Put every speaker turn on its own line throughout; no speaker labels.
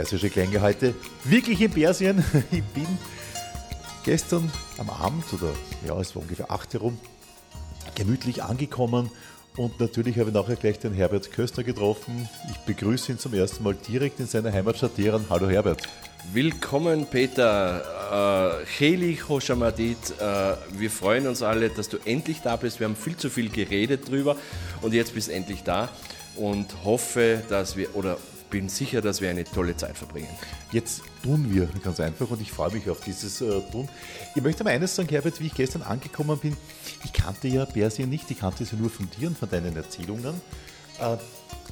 persische Klänge heute wirklich in Persien. Ich bin gestern am Abend oder ja, es war ungefähr 8 herum, gemütlich angekommen und natürlich habe ich nachher gleich den Herbert Köstner getroffen. Ich begrüße ihn zum ersten Mal direkt in seiner Heimatstadt Teheran. Hallo Herbert.
Willkommen, Peter. Heli äh, Hoshamadit. Äh, wir freuen uns alle, dass du endlich da bist. Wir haben viel zu viel geredet drüber und jetzt bist du endlich da und hoffe, dass wir oder bin sicher, dass wir eine tolle Zeit verbringen.
Jetzt tun wir ganz einfach und ich freue mich auf dieses äh, Tun. Ich möchte mal eines sagen, Herbert, wie ich gestern angekommen bin. Ich kannte ja Persien nicht, ich kannte sie nur von dir und von deinen Erzählungen. Äh,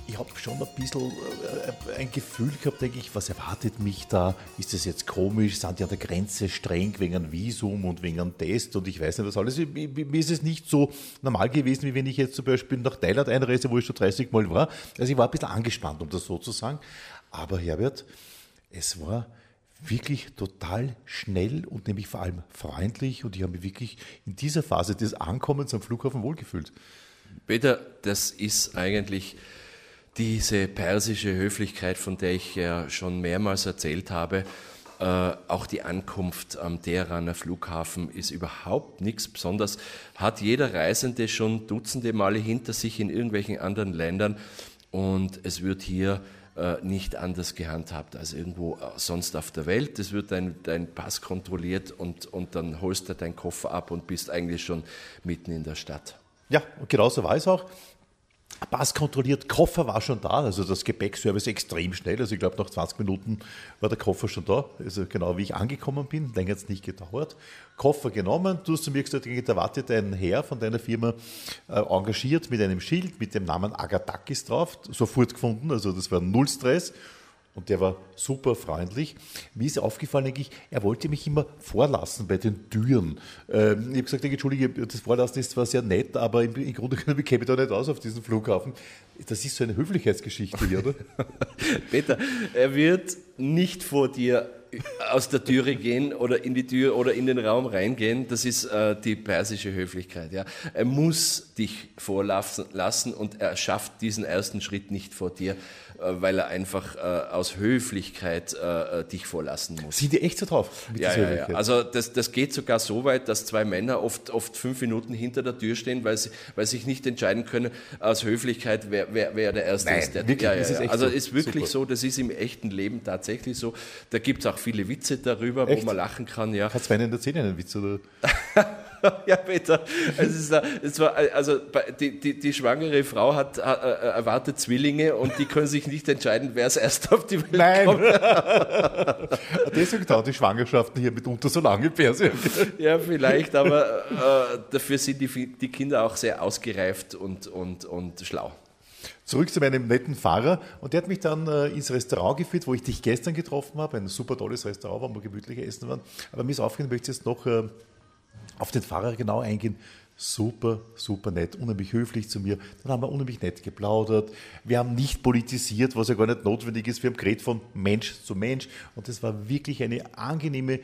ich habe schon ein bisschen äh, ein Gefühl gehabt, denke ich, was erwartet mich da? Ist das jetzt komisch? Sind die an der Grenze streng wegen einem Visum und wegen einem Test und ich weiß nicht was alles. Mir ist es nicht so normal gewesen, wie wenn ich jetzt zum Beispiel nach Thailand einreise, wo ich schon 30 Mal war. Also ich war ein bisschen angespannt, um das so zu sagen. Aber Herbert, es war wirklich total schnell und nämlich vor allem freundlich und ich habe mich wirklich in dieser Phase des Ankommens am Flughafen wohlgefühlt.
Peter, das ist eigentlich diese persische Höflichkeit, von der ich ja schon mehrmals erzählt habe, äh, auch die Ankunft am Teheraner Flughafen ist überhaupt nichts Besonderes. Hat jeder Reisende schon Dutzende Male hinter sich in irgendwelchen anderen Ländern und es wird hier äh, nicht anders gehandhabt als irgendwo äh, sonst auf der Welt. Es wird dein, dein Pass kontrolliert und, und dann holst du deinen Koffer ab und bist eigentlich schon mitten in der Stadt.
Ja, und genauso war es auch. Pass kontrolliert, Koffer war schon da, also das Gepäckservice extrem schnell. Also ich glaube, nach 20 Minuten war der Koffer schon da. Also genau wie ich angekommen bin, länger hat es nicht gedauert. Koffer genommen, du hast zu mir gesagt, da wartet ein Herr von deiner Firma äh, engagiert mit einem Schild mit dem Namen Agatakis drauf, sofort gefunden, also das war null Stress. Und der war super freundlich. Mir ist aufgefallen, eigentlich, er wollte mich immer vorlassen bei den Türen. Ähm, ich habe gesagt, Entschuldige, das Vorlassen ist zwar sehr nett, aber im, im Grunde genommen käme ich da nicht aus auf diesen Flughafen. Das ist so eine Höflichkeitsgeschichte hier, oder?
Peter, er wird nicht vor dir aus der Türe gehen oder in die Tür oder in den Raum reingehen. Das ist äh, die persische Höflichkeit. Ja. Er muss dich vorlassen und er schafft diesen ersten Schritt nicht vor dir. Äh, weil er einfach äh, aus Höflichkeit äh, dich vorlassen muss.
Sind die echt so drauf?
ja, ja, ja. Also das, das geht sogar so weit, dass zwei Männer oft, oft fünf Minuten hinter der Tür stehen, weil sie weil sich nicht entscheiden können aus Höflichkeit, wer, wer, wer der Erste
Nein,
ist. Der,
wirklich,
ja, ja,
ist
ja.
echt
Also
so.
ist wirklich
Super.
so, das ist im echten Leben tatsächlich so. Da gibt es auch viele Witze darüber,
Echt?
wo man lachen kann. Ja.
Hat es einen erzählen, einen Witz? Oder?
ja, Peter. Äh, es war, also die, die, die schwangere Frau hat, äh, äh, erwartet Zwillinge und die können sich nicht entscheiden, wer es erst auf die Welt
Nein!
kommt.
Deswegen dauern die Schwangerschaften hier mitunter so lange in Persien.
Ja, vielleicht, aber äh, dafür sind die, die Kinder auch sehr ausgereift und, und, und schlau.
Zurück zu meinem netten Fahrer und der hat mich dann äh, ins Restaurant geführt, wo ich dich gestern getroffen habe. Ein super tolles Restaurant, wo wir gemütlich essen waren. Aber mir ist aufgefallen, ich möchte jetzt noch äh, auf den Fahrer genau eingehen. Super, super nett, unheimlich höflich zu mir. Dann haben wir unheimlich nett geplaudert. Wir haben nicht politisiert, was ja gar nicht notwendig ist. Wir haben geredet von Mensch zu Mensch. Und das war wirklich eine angenehme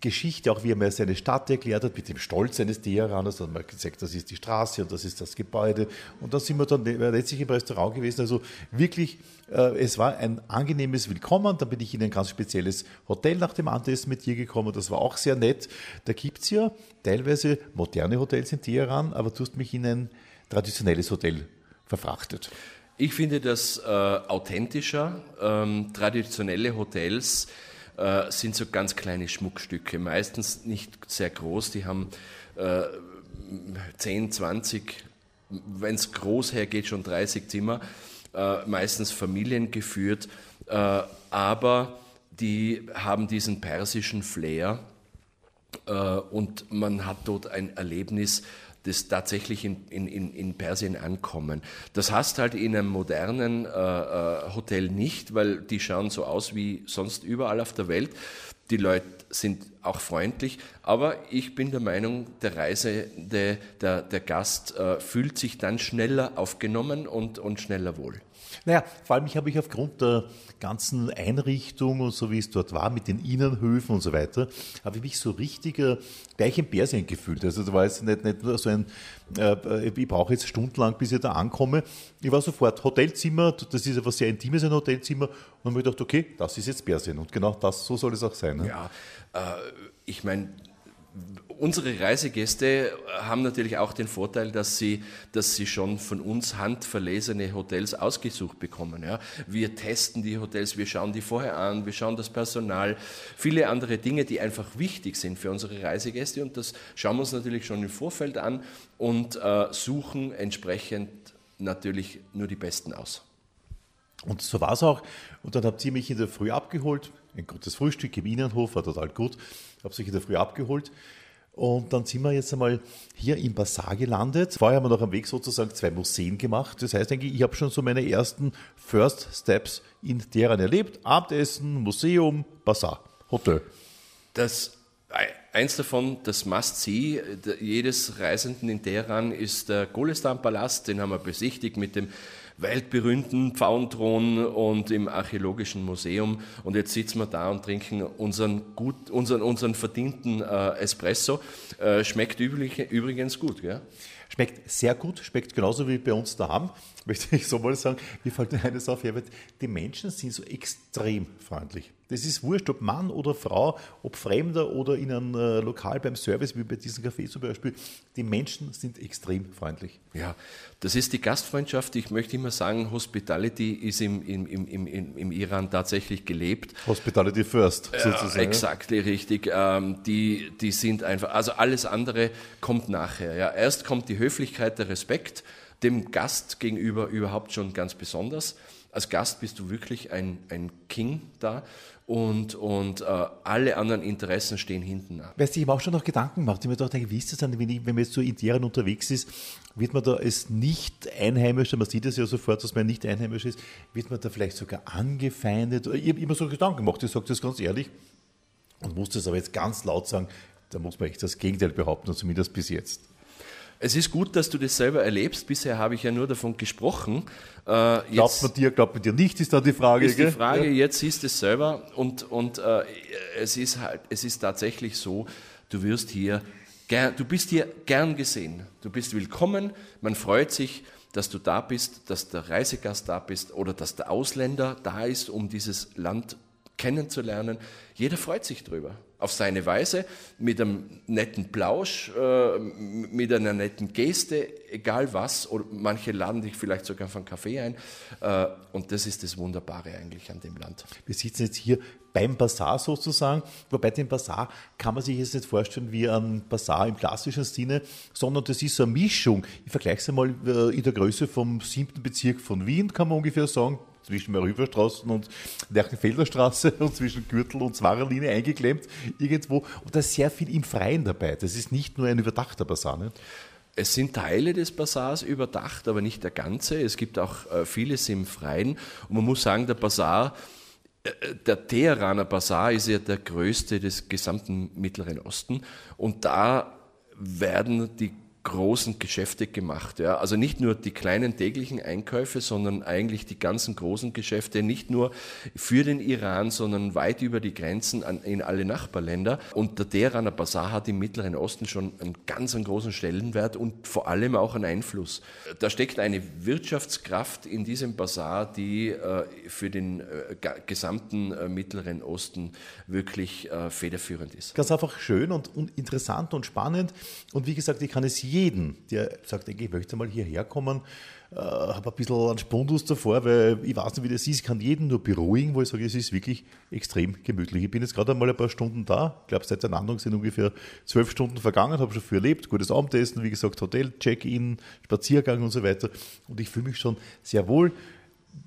Geschichte, auch wie er mir seine Stadt erklärt hat, mit dem Stolz eines Teheraners. Dann hat man gesagt, das ist die Straße und das ist das Gebäude. Und dann sind wir dann letztlich im Restaurant gewesen. Also wirklich, äh, es war ein angenehmes Willkommen. Dann bin ich in ein ganz spezielles Hotel nach dem Abendessen mit dir gekommen. Das war auch sehr nett. Da gibt es ja teilweise moderne Hotels in Teheran, aber du hast mich in ein traditionelles Hotel verfrachtet.
Ich finde das äh, authentischer. Ähm, traditionelle Hotels äh, sind so ganz kleine Schmuckstücke, meistens nicht sehr groß. Die haben äh, 10, 20, wenn es groß hergeht, schon 30 Zimmer, äh, meistens familiengeführt, äh, aber die haben diesen persischen Flair und man hat dort ein Erlebnis, das tatsächlich in, in, in in Persien ankommen. Das hast halt in einem modernen äh, äh, Hotel nicht, weil die schauen so aus wie sonst überall auf der Welt. Die Leute sind auch freundlich, aber ich bin der Meinung, der Reisende, der, der Gast äh, fühlt sich dann schneller aufgenommen und, und schneller wohl.
Naja, vor allem ich habe mich aufgrund der ganzen Einrichtung und so wie es dort war, mit den Innenhöfen und so weiter, habe ich mich so richtig äh, gleich in Persien gefühlt. Also da war jetzt nicht, nicht nur so ein, äh, ich brauche jetzt stundenlang, bis ich da ankomme. Ich war sofort Hotelzimmer, das ist etwas sehr Intimes, ein Hotelzimmer, und habe mir gedacht, okay, das ist jetzt Persien. Und genau das, so soll es auch sein. Ne?
Ja, äh, ich meine, Unsere Reisegäste haben natürlich auch den Vorteil, dass sie, dass sie schon von uns handverlesene Hotels ausgesucht bekommen. Ja. Wir testen die Hotels, wir schauen die vorher an, wir schauen das Personal, viele andere Dinge, die einfach wichtig sind für unsere Reisegäste und das schauen wir uns natürlich schon im Vorfeld an und äh, suchen entsprechend natürlich nur die Besten aus.
Und so war es auch. Und dann habt ihr mich in der Früh abgeholt. Ein gutes Frühstück im Innenhof, war total gut. Habt euch in der Früh abgeholt. Und dann sind wir jetzt einmal hier im Bazar gelandet. Vorher haben wir noch am Weg sozusagen zwei Museen gemacht. Das heißt eigentlich, ich habe schon so meine ersten First Steps in Teheran erlebt. Abendessen, Museum, Bazar, Hotel.
Das Eins davon, das Must-See jedes Reisenden in Teheran ist der Golestan-Palast. Den haben wir besichtigt mit dem weltberühmten Pfauenthron und im Archäologischen Museum. Und jetzt sitzen wir da und trinken unseren, gut, unseren, unseren verdienten äh, Espresso. Äh, schmeckt üblich, übrigens gut, gell?
Schmeckt sehr gut, schmeckt genauso wie bei uns daheim, möchte ich so mal sagen. Mir fällt mir eines auf, Herbert, die Menschen sind so extrem freundlich. Das ist wurscht, ob Mann oder Frau, ob Fremder oder in einem äh, Lokal beim Service, wie bei diesem Café zum Beispiel. Die Menschen sind extrem freundlich.
Ja, das ist die Gastfreundschaft. Ich möchte immer sagen, Hospitality ist im, im, im, im, im Iran tatsächlich gelebt.
Hospitality first,
sozusagen. Ja, exakt, richtig. Ähm, die, die sind einfach, also alles andere kommt nachher. Ja. Erst kommt die Höflichkeit, der Respekt, dem Gast gegenüber überhaupt schon ganz besonders. Als Gast bist du wirklich ein, ein King da und, und äh, alle anderen Interessen stehen hinten nach.
Weißt du, ich habe auch schon noch Gedanken gemacht. Ich mir gedacht, wie ist das dann, wenn, ich, wenn man jetzt so in deren unterwegs ist, wird man da als Nicht-Einheimischer, man sieht es ja sofort, dass man nicht einheimisch ist, wird man da vielleicht sogar angefeindet? Ich habe immer so Gedanken gemacht, ich sage das ganz ehrlich und muss das aber jetzt ganz laut sagen, da muss man echt das Gegenteil behaupten, zumindest bis jetzt.
Es ist gut, dass du das selber erlebst. Bisher habe ich ja nur davon gesprochen.
Äh, glaubt man dir, glaubt man dir nicht, ist da die Frage.
Ist die Frage, ja. jetzt siehst du es selber und, und äh, es, ist halt, es ist tatsächlich so, du wirst hier, gern, du bist hier gern gesehen. Du bist willkommen, man freut sich, dass du da bist, dass der Reisegast da bist oder dass der Ausländer da ist, um dieses Land kennenzulernen. Jeder freut sich drüber auf seine Weise, mit einem netten Plausch, äh, mit einer netten Geste, egal was. Oder manche laden dich vielleicht sogar von Kaffee ein. Äh, und das ist das Wunderbare eigentlich an dem Land.
Wir sitzen jetzt hier beim Bazar sozusagen, wobei den Bazar kann man sich jetzt nicht vorstellen wie ein Bazar im klassischen Sinne, sondern das ist eine Mischung. Ich vergleiche es einmal äh, in der Größe vom siebten Bezirk von Wien, kann man ungefähr sagen, zwischen Marüberstraßen und Lerchenfelder Straße und zwischen Gürtel und Zwarerlinie eingeklemmt irgendwo. Und da ist sehr viel im Freien dabei. Das ist nicht nur ein überdachter Basar. Nicht?
Es sind Teile des Basars überdacht, aber nicht der ganze. Es gibt auch äh, vieles im Freien. Und man muss sagen, der Basar, äh, der Teheraner Basar ist ja der größte des gesamten Mittleren Osten. Und da werden die großen Geschäfte gemacht. Ja. Also nicht nur die kleinen täglichen Einkäufe, sondern eigentlich die ganzen großen Geschäfte, nicht nur für den Iran, sondern weit über die Grenzen an, in alle Nachbarländer. Und der Teheraner Bazar hat im Mittleren Osten schon einen ganz einen großen Stellenwert und vor allem auch einen Einfluss. Da steckt eine Wirtschaftskraft in diesem Bazar, die äh, für den äh, gesamten äh, Mittleren Osten wirklich äh, federführend ist.
Ganz einfach schön und, und interessant und spannend. Und wie gesagt, ich kann es jeden, der sagt, ich möchte mal hierher kommen, äh, habe ein bisschen einen Spundus davor, weil ich weiß nicht, wie das ist. Ich kann jeden nur beruhigen, wo ich sage, es ist wirklich extrem gemütlich. Ich bin jetzt gerade einmal ein paar Stunden da. Ich glaube, seit der Landung sind ungefähr zwölf Stunden vergangen, habe schon viel erlebt. Gutes Abendessen, wie gesagt, Hotel, Check-in, Spaziergang und so weiter. Und ich fühle mich schon sehr wohl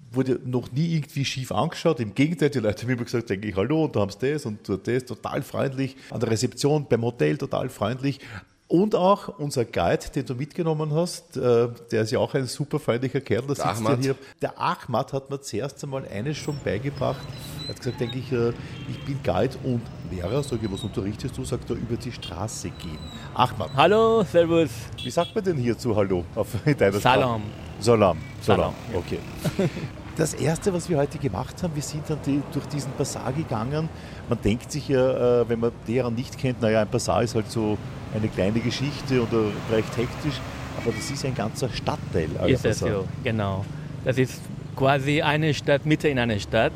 wurde noch nie irgendwie schief angeschaut. Im Gegenteil, die Leute haben immer gesagt, denke ich, hallo, und da haben sie das und das, total freundlich. An der Rezeption beim Hotel total freundlich. Und auch unser Guide, den du mitgenommen hast, äh, der ist ja auch ein super freundlicher Kerl, der sitzt ja hier. Der Ahmad hat mir zuerst einmal eines schon beigebracht. Er hat gesagt, denke ich, äh, ich bin Guide und Lehrer, sage ich, was unterrichtest du? Sagt er, über die Straße gehen.
Ahmad. Hallo, servus.
Wie sagt man denn hierzu Hallo auf, in deiner
Salam.
Salam. So lang, okay. Das erste, was wir heute gemacht haben, wir sind dann die, durch diesen Bazar gegangen. Man denkt sich ja, äh, wenn man deren nicht kennt, naja, ein Bazar ist halt so eine kleine Geschichte oder recht hektisch, aber das ist ein ganzer Stadtteil.
Ist es ja, genau. Das ist quasi eine Stadt, Mitte in einer Stadt,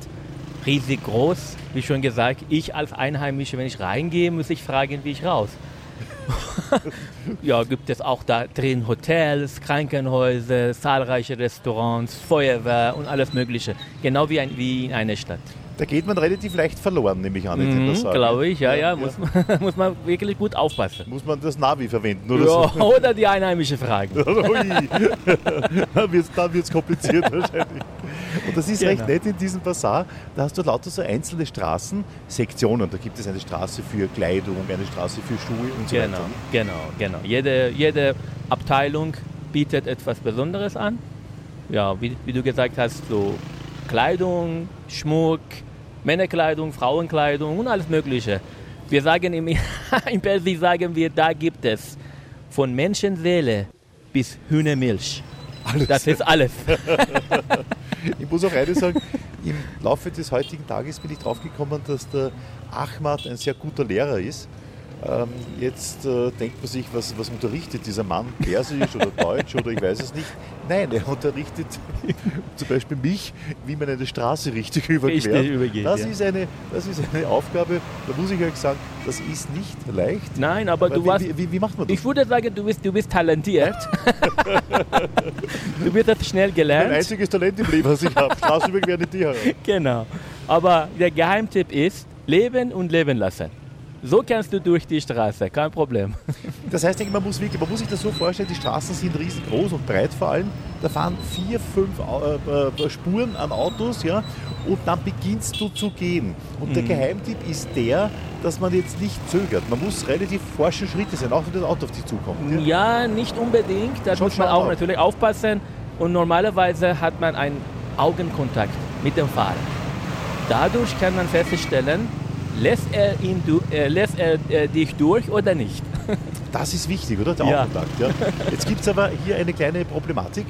riesig groß. Wie schon gesagt, ich als Einheimischer, wenn ich reingehe, muss ich fragen, wie ich raus. ja, gibt es auch da drin Hotels, Krankenhäuser, zahlreiche Restaurants, Feuerwehr und alles Mögliche. Genau wie, ein, wie in einer Stadt.
Da geht man relativ leicht verloren, nehme ich an.
Mhm, Glaube ich, ja, ja. ja. Muss, man, muss man wirklich gut aufpassen.
Muss man das Navi verwenden oder
ja, so? Oder die einheimische Fragen.
dann wird es kompliziert wahrscheinlich. Und das ist genau. recht nett in diesem Bazar. Da hast du lauter so einzelne Straßensektionen. Da gibt es eine Straße für Kleidung, eine Straße für Schuhe und so
genau,
weiter.
Genau, genau. Jede, jede Abteilung bietet etwas Besonderes an. Ja, wie, wie du gesagt hast, so Kleidung, Schmuck, Männerkleidung, Frauenkleidung und alles Mögliche. Wir sagen im, im Persisch sagen wir, da gibt es von Menschenseele bis Hühnermilch. Alles. Das ist alles.
ich muss auch eines sagen, im Laufe des heutigen Tages bin ich draufgekommen, dass der Ahmad ein sehr guter Lehrer ist. Ähm, jetzt äh, denkt man sich, was, was unterrichtet dieser Mann? Persisch oder Deutsch oder ich weiß es nicht. Nein, er unterrichtet zum Beispiel mich, wie man eine Straße richtig überquert. Übergeht, das, ja. ist eine, das ist eine Aufgabe, da muss ich euch sagen, das ist nicht leicht.
Nein, aber du
wie,
warst.
Wie, wie, macht man das?
Ich würde sagen, du bist, du bist talentiert. du wirst das schnell gelernt.
Mein einziges Talent im Leben, was ich habe. Straße überqueren in die
Genau. Aber der Geheimtipp ist, leben und leben lassen. So kannst du durch die Straße, kein Problem.
Das heißt, man muss, wirklich, man muss sich das so vorstellen, die Straßen sind riesengroß und breit vor allem. Da fahren vier, fünf äh, äh, Spuren an Autos, ja, und dann beginnst du zu gehen. Und mhm. der Geheimtipp ist der, dass man jetzt nicht zögert. Man muss relativ forsche Schritte sein, auch wenn das Auto auf dich zukommt.
Ja, ja nicht unbedingt. Da muss man auch auf. natürlich aufpassen. Und normalerweise hat man einen Augenkontakt mit dem Fahrer. Dadurch kann man feststellen, lässt er, ihn, äh, lässt er äh, dich durch oder nicht?
Das ist wichtig, oder? Der ja. Augenkontakt. Ja. Jetzt gibt es aber hier eine kleine Problematik.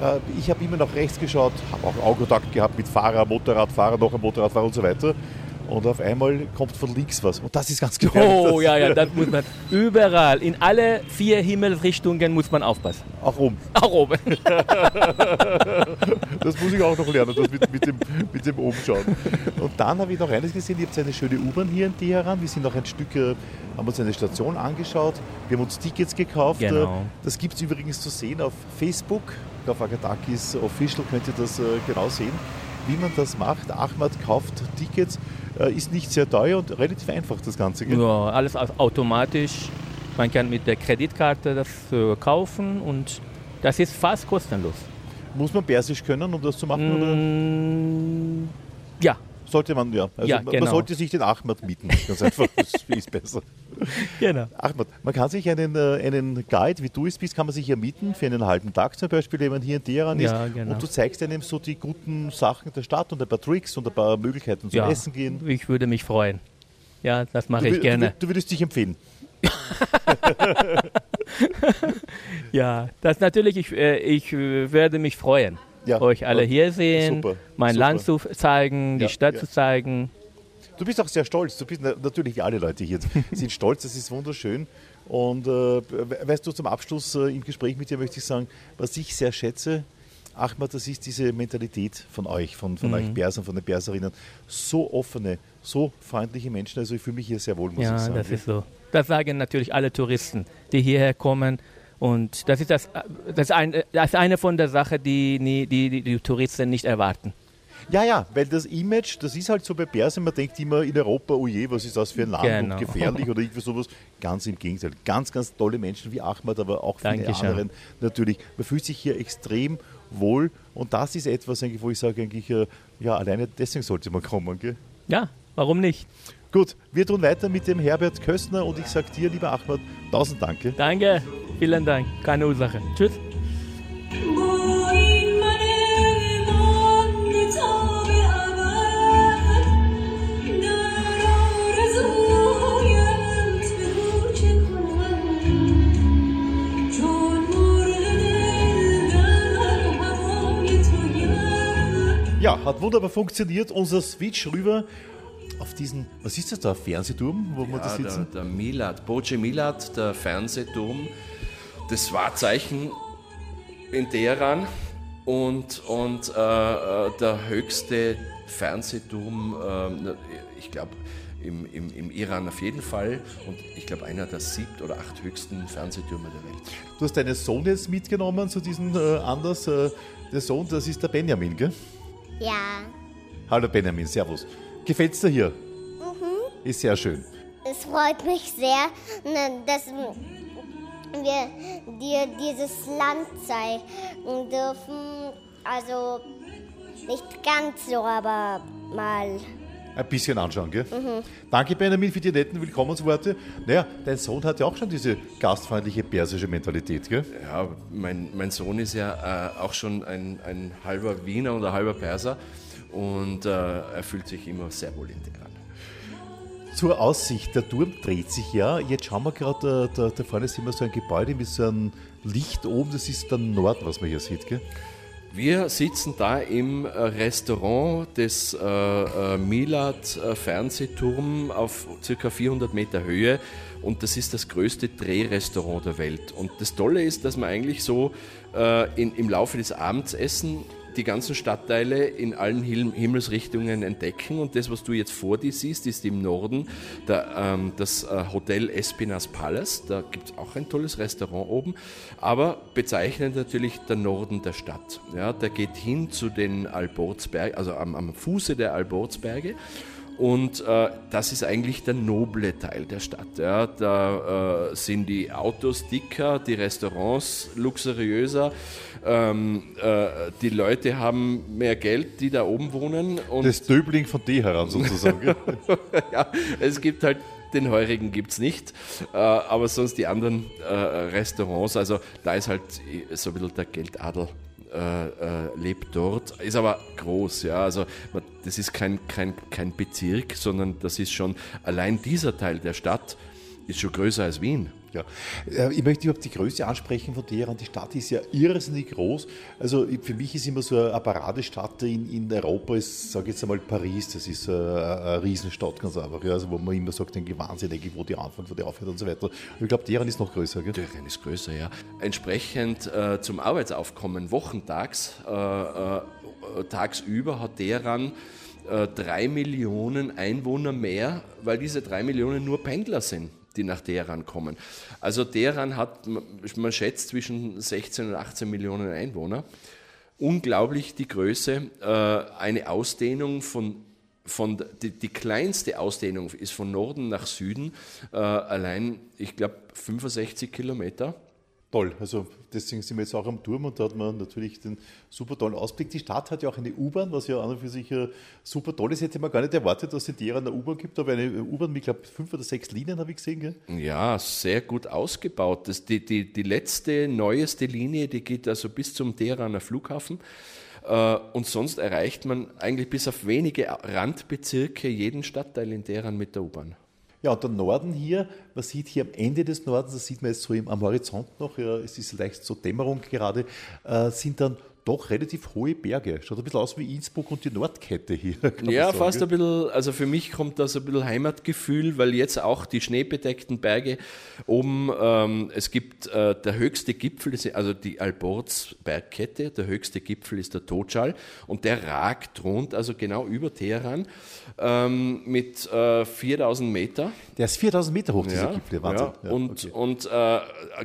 Äh, ich habe immer nach rechts geschaut, habe auch Augenkontakt gehabt mit Fahrer, Motorradfahrer, noch ein Motorradfahrer und so weiter und auf einmal kommt von links was. Und das ist ganz gefährlich.
Oh ja, ja, das muss man. Überall, in alle vier Himmelsrichtungen muss man aufpassen.
Auch oben.
Auch oben.
das muss ich auch noch lernen, das mit, mit, dem, mit dem Umschauen. Und dann habe ich noch eines gesehen, ihr habt eine schöne U-Bahn hier in Teheran. Wir sind noch ein Stück, äh, haben uns eine Station angeschaut, wir haben uns Tickets gekauft.
Genau.
Das gibt es übrigens zu sehen auf Facebook. Auf Agatakis Official könnt ihr das äh, genau sehen wie man das macht. Ahmad kauft Tickets äh, ist nicht sehr teuer und relativ einfach das Ganze.
Gell? Ja, alles automatisch. Man kann mit der Kreditkarte das äh, kaufen und das ist fast kostenlos.
Muss man Persisch können, um das zu machen?
Mm, ja,
sollte man, ja. Also
ja genau.
man sollte sich den Ahmad mieten, ganz einfach. Das ist besser.
Genau.
Ahmad, man kann sich einen, äh, einen Guide, wie du es bist, kann man sich ja mieten für einen halben Tag zum Beispiel, wenn man hier in Teheran ist.
Ja, genau.
Und du zeigst einem so die guten Sachen der Stadt und ein paar Tricks und ein paar Möglichkeiten zum
ja,
Essen gehen.
Ich würde mich freuen. Ja, das mache ich gerne.
Du, du würdest dich empfehlen.
ja, das natürlich, ich, äh, ich werde mich freuen ja, euch alle hier sehen, super, mein super. Land zu zeigen, die ja, Stadt ja. zu zeigen.
Du bist auch sehr stolz. Du bist natürlich wie alle Leute hier sind stolz. Das ist wunderschön. Und äh, weißt du, zum Abschluss äh, im Gespräch mit dir möchte ich sagen, was ich sehr schätze, Ahmad, das ist diese Mentalität von euch, von, von mhm. euch Persern, von den Perserinnen. So offene, so freundliche Menschen. Also ich fühle mich hier sehr wohl, muss
ja,
ich sagen.
Ja, das ist so. Das sagen natürlich alle Touristen, die hierher kommen und das ist, das, das, ein, das ist eine von der Sachen, die die, die die Touristen nicht erwarten.
Ja, ja, weil das Image, das ist halt so bei Persien, man denkt immer in Europa, oh je, was ist das für ein Land genau. und gefährlich oder irgendwie sowas. Ganz im Gegenteil. Ganz, ganz tolle Menschen wie Ahmad, aber auch viele Dankeschön. anderen natürlich. Man fühlt sich hier extrem wohl und das ist etwas, wo ich sage, eigentlich, äh, ja, alleine deswegen sollte man kommen. Gell?
Ja, warum nicht?
Gut, wir tun weiter mit dem Herbert Köstner und ich sage dir, lieber Ahmad, tausend Danke.
Danke. Vielen Dank. Keine Ursache. Tschüss.
Hat wunderbar funktioniert. Unser Switch rüber auf diesen, was ist das da, Fernsehturm, wo wir da
Ja,
sitzen?
der, der Milad, Boce Milad, der Fernsehturm, das Wahrzeichen in Teheran und, und äh, äh, der höchste Fernsehturm, äh, ich glaube, im, im, im Iran auf jeden Fall und ich glaube einer der siebt oder acht höchsten Fernsehtürme der Welt.
Du hast deinen Sohn jetzt mitgenommen zu diesem äh, Anlass. Äh, der Sohn, das ist der Benjamin, gell?
Ja,
Hallo Benjamin, servus. Gefällt's dir hier?
Mhm.
Ist sehr schön.
es freut mich sehr, ne, dass wir dir dieses Land zeigen dürfen. Also nicht ganz so, aber mal.
Ein bisschen anschauen, gell? Danke Benjamin für die netten Willkommensworte. Naja, dein Sohn hat ja auch schon diese gastfreundliche persische Mentalität, gell?
Ja, mein, mein Sohn ist ja äh, auch schon ein, ein halber Wiener und ein halber Perser und äh, er fühlt sich immer sehr wohl in Teheran.
Zur Aussicht, der Turm dreht sich ja. Jetzt schauen wir gerade, da, da, vorne sehen wir so ein Gebäude mit so einem Licht oben. Das ist der Norden, was man hier sieht, gell?
Wir sitzen da im äh, Restaurant des äh, äh, Milad äh, Fernsehturm auf ca. 400 Meter Höhe und das ist das größte Drehrestaurant der Welt. Und das Tolle ist, dass man eigentlich so äh, in, im Laufe des Abendsessen die ganzen Stadtteile in allen Him Himmelsrichtungen entdecken. Und das, was du jetzt vor dir siehst, ist im Norden der, ähm, das äh, Hotel Espinas Palace. Da gibt es auch ein tolles Restaurant oben. Aber bezeichnend natürlich der Norden der Stadt. Ja, der geht hin zu den Alborzbergen, also am, am Fuße der Alborzberge. Und äh, das ist eigentlich der noble Teil der Stadt. Ja. Da äh, sind die Autos dicker, die Restaurants luxuriöser, ähm, äh, die Leute haben mehr Geld, die da oben wohnen.
Das Döbling von Teheran sozusagen. gell?
ja, es gibt halt den Heurigen gibt es nicht, äh, aber sonst die anderen äh, Restaurants, also da ist halt so ein bisschen der Geldadel äh, äh, lebt dort, ist aber groß, ja, also das ist kein, kein, kein Bezirk, sondern das ist schon, allein dieser Teil der Stadt ist schon größer als Wien.
Ja. Äh, Ich möchte überhaupt die Größe ansprechen von Teheran. Die Stadt ist ja irrsinnig groß. Also für mich ist immer so eine Paradestadt in, in Europa, ist, sage jetzt einmal Paris, das ist äh, eine, eine Riesenstadt ganz einfach. Ja. Also wo man immer sagt, denke ich, Wahnsinn, denke ich, wo die anfängt, wo die aufhört und so weiter. Ich glaube, Teheran ist noch größer. Gell?
Teheran ist größer, ja. Entsprechend äh, zum Arbeitsaufkommen wochentags, äh, äh, tagsüber hat Teheran äh, drei Millionen Einwohner mehr, weil diese drei Millionen nur Pendler sind, die nach Teheran kommen. Also Teheran hat, man schätzt, zwischen 16 und 18 Millionen Einwohner. Unglaublich die Größe, äh, eine Ausdehnung von von die, die kleinste Ausdehnung ist von Norden nach Süden, äh, allein, ich glaube, 65 Kilometer.
Toll, also deswegen sind wir jetzt auch am Turm und da hat man natürlich den super tollen Ausblick. Die Stadt hat ja auch eine U-Bahn, was ja an und für sich äh, super toll ist. Hätte man gar nicht erwartet, dass es in Teheran eine U-Bahn gibt, aber eine U-Bahn mit, glaube fünf oder sechs Linien habe ich gesehen. Gell?
Ja, sehr gut ausgebaut. Das, die, die, die letzte, neueste Linie, die geht also bis zum Teheraner Flughafen. Äh, Und sonst erreicht man eigentlich bis auf wenige Randbezirke jeden Stadtteil in Teheran mit der U-Bahn.
Ja, und der Norden hier, man sieht hier am Ende des Nordens, das sieht man jetzt so im, am Horizont noch, ja, es ist leicht so Dämmerung gerade, äh, sind dann doch relativ hohe Berge. Schaut ein bisschen aus wie Innsbruck und die Nordkette hier.
Ja, fast ein bisschen, also für mich kommt da so ein bisschen Heimatgefühl, weil jetzt auch die schneebedeckten Berge oben, ähm, es gibt äh, der höchste Gipfel, das also die Alborz Bergkette, der höchste Gipfel ist der Totschal und der ragt rund, also genau über Teheran ähm, mit äh, 4000 Meter.
Der ist 4000 Meter hoch, dieser Gipfel. Wahnsinn.
Ja,
Ja,
und
okay.
und äh,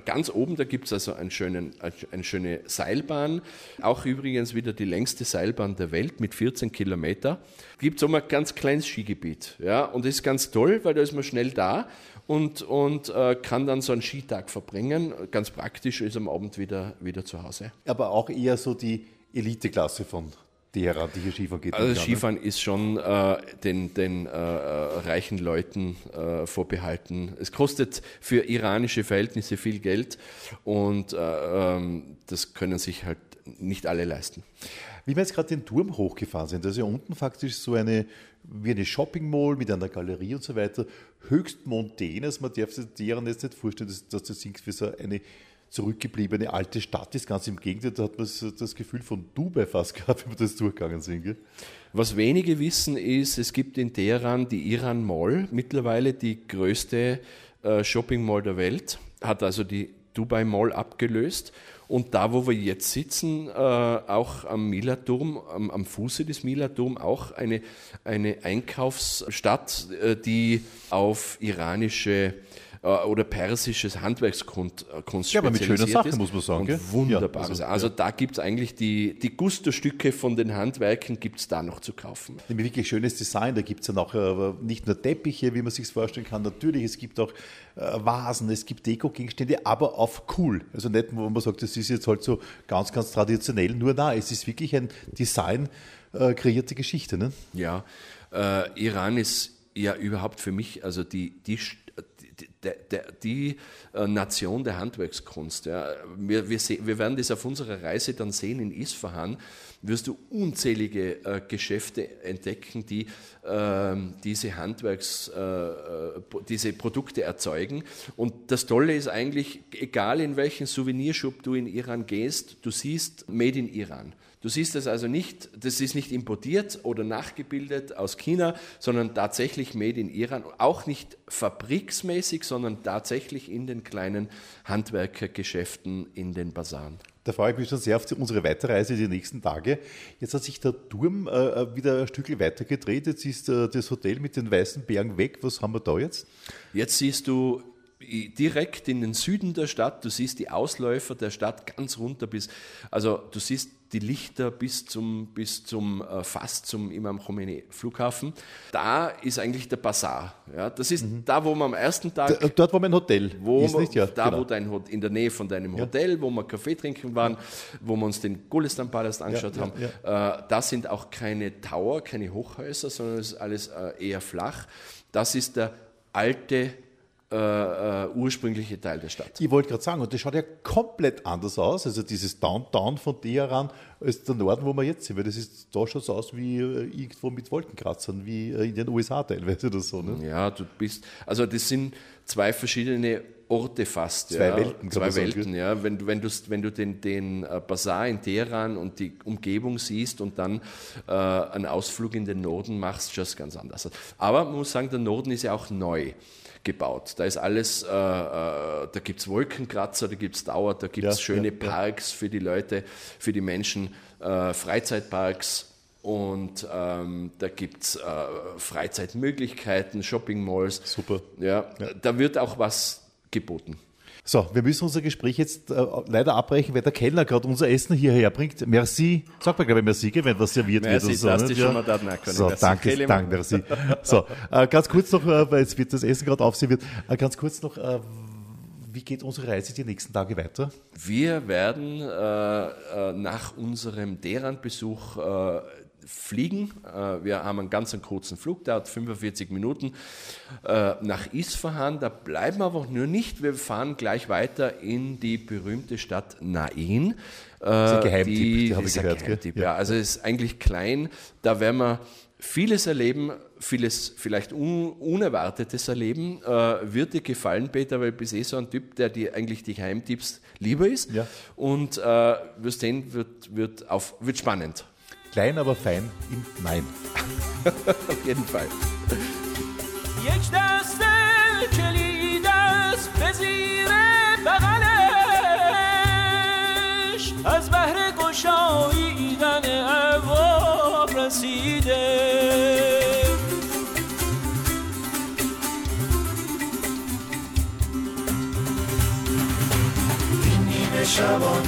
ganz oben, da gibt es also einen schönen, eine schöne Seilbahn. Auch übrigens wieder die längste Seilbahn der Welt mit 14 Kilometer. Gibt es auch mal ein ganz kleines Skigebiet. Ja, und das ist ganz toll, weil da ist man schnell da und, und äh, kann dann so einen Skitag verbringen. Ganz praktisch ist am Abend wieder, wieder zu Hause.
Aber auch eher so die Eliteklasse von Teheran, die hier Skifahren geht.
Also
ne?
Skifahren ist schon äh, den, den äh, äh, reichen Leuten äh, vorbehalten. Es kostet für iranische Verhältnisse viel Geld und äh, ähm, das können sich halt nicht alle leisten.
Wie wir jetzt gerade den Turm hochgefahren sind, ja unten faktisch so eine, wie eine Shopping Mall mit einer Galerie und so weiter, höchst mondän, also man darf sich deren jetzt nicht vorstellen, dass, dass das irgendwie so eine zurückgebliebene alte Stadt ist. Ganz im Gegenteil, da hat man das Gefühl von Dubai fast gehabt, wenn wir das durchgegangen sind. Gell?
Was wenige wissen ist, es gibt in Teheran die Iran Mall, mittlerweile die größte äh, Shopping Mall der Welt, hat also die Dubai Mall abgelöst. Und da, wo wir jetzt sitzen, äh, auch am Mila-Turm, am, am, Fuße des Mila-Turm, auch eine, eine Einkaufsstadt, äh, die auf iranische oder persisches Handwerkskunst Kunst
Ja, aber mit schönen Sachen, muss man sagen.
Und wunderbares. Ja, also, also da gibt es eigentlich die, die Gusto-Stücke von den Handwerken gibt es da noch zu kaufen.
Nämlich wirklich schönes Design, da gibt es ja noch äh, nicht nur Teppiche, wie man sich vorstellen kann, natürlich, es gibt auch äh, Vasen, es gibt Deko-Gegenstände, aber auf cool. Also nicht, wo man sagt, das ist jetzt halt so ganz, ganz traditionell, nur da, es ist wirklich ein Design, äh, kreierte Geschichte. Ne?
Ja, äh, Iran ist ja überhaupt für mich, also die, die der, der, die äh, Nation der Handwerkskunst. Ja. Wir, wir, wir, werden das auf unserer Reise dann sehen in Isfahan, wirst du unzählige äh, Geschäfte entdecken, die äh, diese Handwerks, äh, äh, diese Produkte erzeugen. Und das Tolle ist eigentlich, egal in welchen Souvenirshop du in Iran gehst, du siehst Made in Iran. Du siehst das also nicht, das ist nicht importiert oder nachgebildet aus China, sondern tatsächlich made in Iran, auch nicht fabriksmäßig, sondern tatsächlich in den kleinen Handwerkergeschäften, in den Basaren.
Da freue ich mich schon sehr auf unsere Weiterreise die nächsten Tage. Jetzt hat sich der Turm äh, äh wieder ein Stück weiter gedreht. Jetzt ist äh, das Hotel mit den weißen Bergen weg. Was haben wir da jetzt?
Jetzt siehst du direkt in den Süden der Stadt, du siehst die Ausläufer der Stadt ganz runter bis, also du siehst die Lichter bis zum, bis zum äh, fast zum Imam Khomeini Flughafen. Da ist eigentlich der Bazar. Ja, das ist mhm. da, wo man am ersten Tag.
Da, dort, wo mein Hotel
wo ist, nicht? Ja, da, genau. wo dein in der Nähe von deinem Hotel, ja. wo wir Kaffee trinken waren, wo wir uns den Gulistan Palast angeschaut ja, haben. Äh, da sind auch keine Tower, keine Hochhäuser, sondern es ist alles äh, eher flach. Das ist der alte äh, äh, ursprüngliche Teil der Stadt.
Ich wollte gerade sagen, und das schaut ja komplett anders aus, also dieses Downtown von Teheran als der Norden, wo wir jetzt sind, weil das ist, da schaut es aus wie äh, irgendwo mit Wolkenkratzern, wie äh, in den USA teilweise oder so. Ne?
Ja, du bist, also das sind zwei verschiedene Orte fast.
Zwei
ja.
Welten.
Zwei Welten, sagen. ja. Wenn du, wenn du, wenn du den, den Bazar in Teheran und die Umgebung siehst und dann äh, einen Ausflug in den Norden machst, schaut es ganz anders Aber man muss sagen, der Norden ist ja auch neu gebaut. Da ist alles, äh, äh, da gibt es Wolkenkratzer, da gibt es Dauer, da gibt es ja, schöne ja, Parks für die Leute, für die Menschen, äh, Freizeitparks. Und ähm, da gibt es äh, Freizeitmöglichkeiten, Shopping Malls.
Super.
Ja, da wird auch was geboten.
So, wir müssen unser Gespräch jetzt äh, leider abbrechen, weil der Kellner gerade unser Essen hierher bringt. Merci. Sag mal, glaube ich, merci, wenn was serviert
merci,
wird.
Merci, so, schon mal da können.
So, merci, danke, danke, merci. So, äh, ganz kurz noch, äh, weil jetzt wird das Essen gerade aufserviert, äh, ganz kurz noch, äh, wie geht unsere Reise die nächsten Tage weiter?
Wir werden äh, nach unserem Deran-Besuch fliegen. Äh, wir haben einen ganz kurzen Flug, der hat 45 Minuten äh, nach Isfahan. Da bleiben wir aber nur nicht. Wir fahren gleich weiter in die berühmte Stadt Nain.
Das ist ein Geheimtipp, die, die habe ich gehört.
Geheimtipp, ja. ja. also ist eigentlich klein. Da werden wir vieles erleben, vieles vielleicht un Unerwartetes erleben. Äh, wird dir gefallen, Peter, weil du bist eh so ein Typ, der dir eigentlich die Geheimtipps lieber ist.
Ja.
Und äh, wirst sehen, wird, wird, auf, wird spannend.
Klein, aber fein im Nein.
Auf jeden Fall.
یک دست کلید است بغلش از بهر گشاییدن ابواب رسیده این نیمه شبان